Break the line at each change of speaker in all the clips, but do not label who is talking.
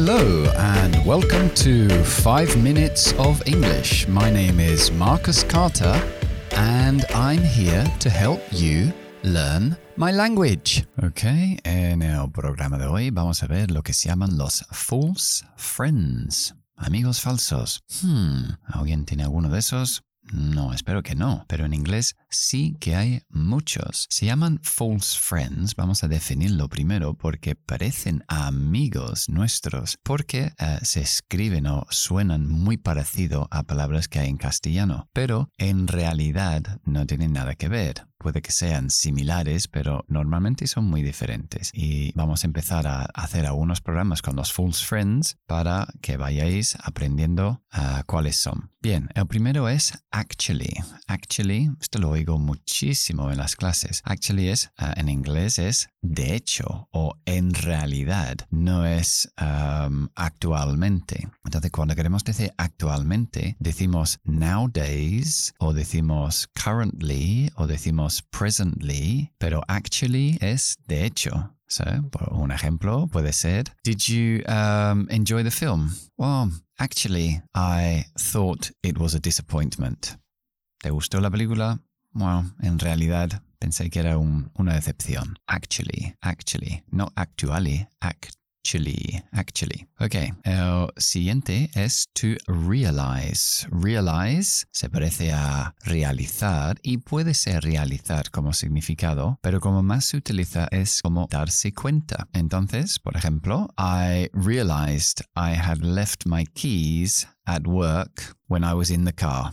Hello, and welcome to 5 Minutes of English. My name is Marcus Carter, and I'm here to help you learn my language. Ok, en el programa de hoy vamos a ver lo que se llaman los false friends. Amigos falsos. Hmm, ¿alguien tiene alguno de esos? No, espero que no, pero en inglés sí que hay muchos. Se llaman false friends, vamos a definirlo primero porque parecen amigos nuestros, porque eh, se escriben o suenan muy parecido a palabras que hay en castellano, pero en realidad no tienen nada que ver puede que sean similares, pero normalmente son muy diferentes. Y vamos a empezar a hacer algunos programas con los False Friends para que vayáis aprendiendo uh, cuáles son. Bien, el primero es actually. Actually, esto lo oigo muchísimo en las clases. Actually es, uh, en inglés es de hecho o en realidad, no es um, actualmente. Entonces, cuando queremos decir actualmente, decimos nowadays o decimos currently o decimos presently, pero actually es de hecho. So, un ejemplo puede ser, Did you um, enjoy the film? Well, actually, I thought it was a disappointment. ¿Te gustó la película? Well, en realidad pensé que era un, una decepción. Actually, actually, no actually, act actually, actually. Ok, el siguiente es to realize. Realize se parece a realizar y puede ser realizar como significado, pero como más se utiliza es como darse cuenta. Entonces, por ejemplo, I realized I had left my keys at work when I was in the car.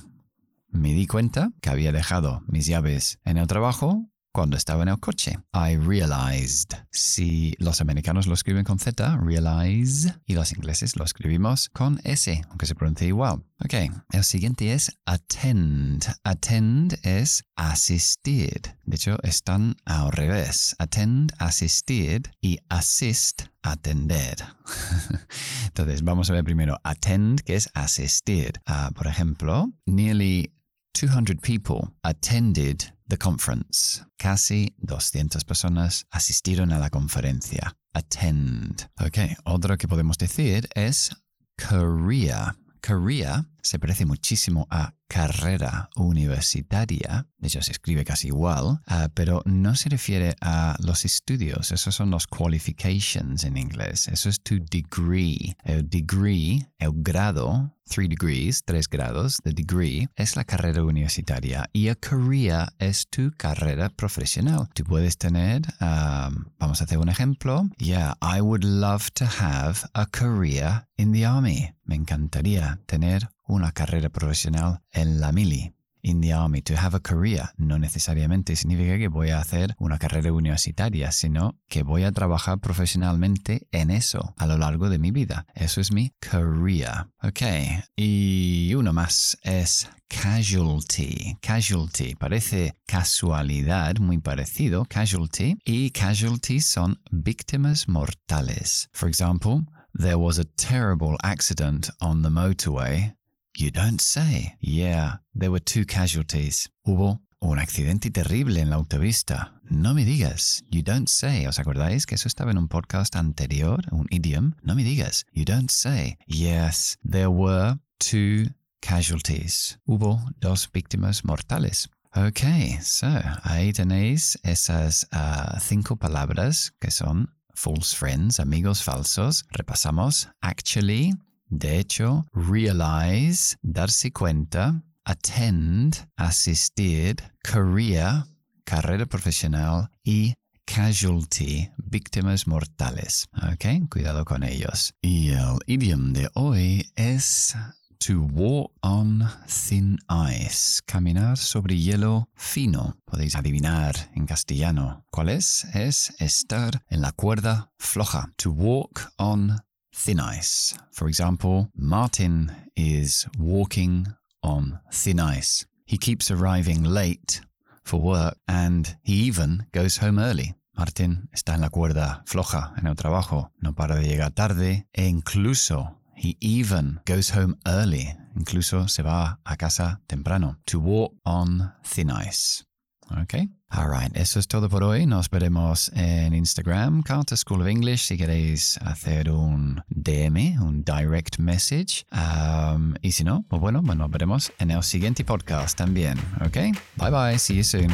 Me di cuenta que había dejado mis llaves en el trabajo cuando estaba en el coche. I realized. Si los americanos lo escriben con Z, realize, y los ingleses lo escribimos con S, aunque se pronuncia igual. Ok, el siguiente es attend. Attend es asistir. De hecho, están al revés. Attend, asistir y assist, atender. Entonces, vamos a ver primero attend, que es asistir. Uh, por ejemplo, nearly 200 people attended the conference. Casi 200 personas asistieron a la conferencia. Attend. Ok, otro que podemos decir es career. Career se parece muchísimo a carrera universitaria, de hecho se escribe casi igual, uh, pero no se refiere a los estudios, esos son los qualifications en inglés, eso es tu degree. El degree, el grado, three degrees, tres grados, the degree, es la carrera universitaria y a career es tu carrera profesional. Tú puedes tener, um, vamos a hacer un ejemplo, yeah, I would love to have a career in the army. Me encantaría tener una carrera profesional en la mili. In the army, to have a career, no necesariamente significa que voy a hacer una carrera universitaria, sino que voy a trabajar profesionalmente en eso a lo largo de mi vida. Eso es mi career. Ok, y uno más es casualty. Casualty parece casualidad, muy parecido, casualty, y casualty son víctimas mortales. For example, there was a terrible accident on the motorway You don't say. Yeah, there were two casualties. Hubo un accidente terrible en la autopista. No me digas. You don't say. ¿Os acordáis que eso estaba en un podcast anterior? Un idiom. No me digas. You don't say. Yes, there were two casualties. Hubo dos víctimas mortales. Ok, so ahí tenéis esas uh, cinco palabras que son false friends, amigos falsos. Repasamos. Actually, de hecho, realize, darse cuenta, attend, asistir, career, carrera profesional y casualty, víctimas mortales. Ok, cuidado con ellos. Y el idioma de hoy es to walk on thin ice, caminar sobre hielo fino. Podéis adivinar en castellano. ¿Cuál es? Es estar en la cuerda floja. To walk on thin ice. For example, Martin is walking on thin ice. He keeps arriving late for work and he even goes home early. Martin está en la cuerda floja en el trabajo, no para de llegar tarde e incluso he even goes home early, incluso se va a casa temprano. To walk on thin ice. Ok. Alright, eso es todo por hoy. Nos veremos en Instagram, Carter School of English, si queréis hacer un DM, un direct message. Um, y si no, pues bueno, pues nos veremos en el siguiente podcast también. Ok. Bye bye. See you soon.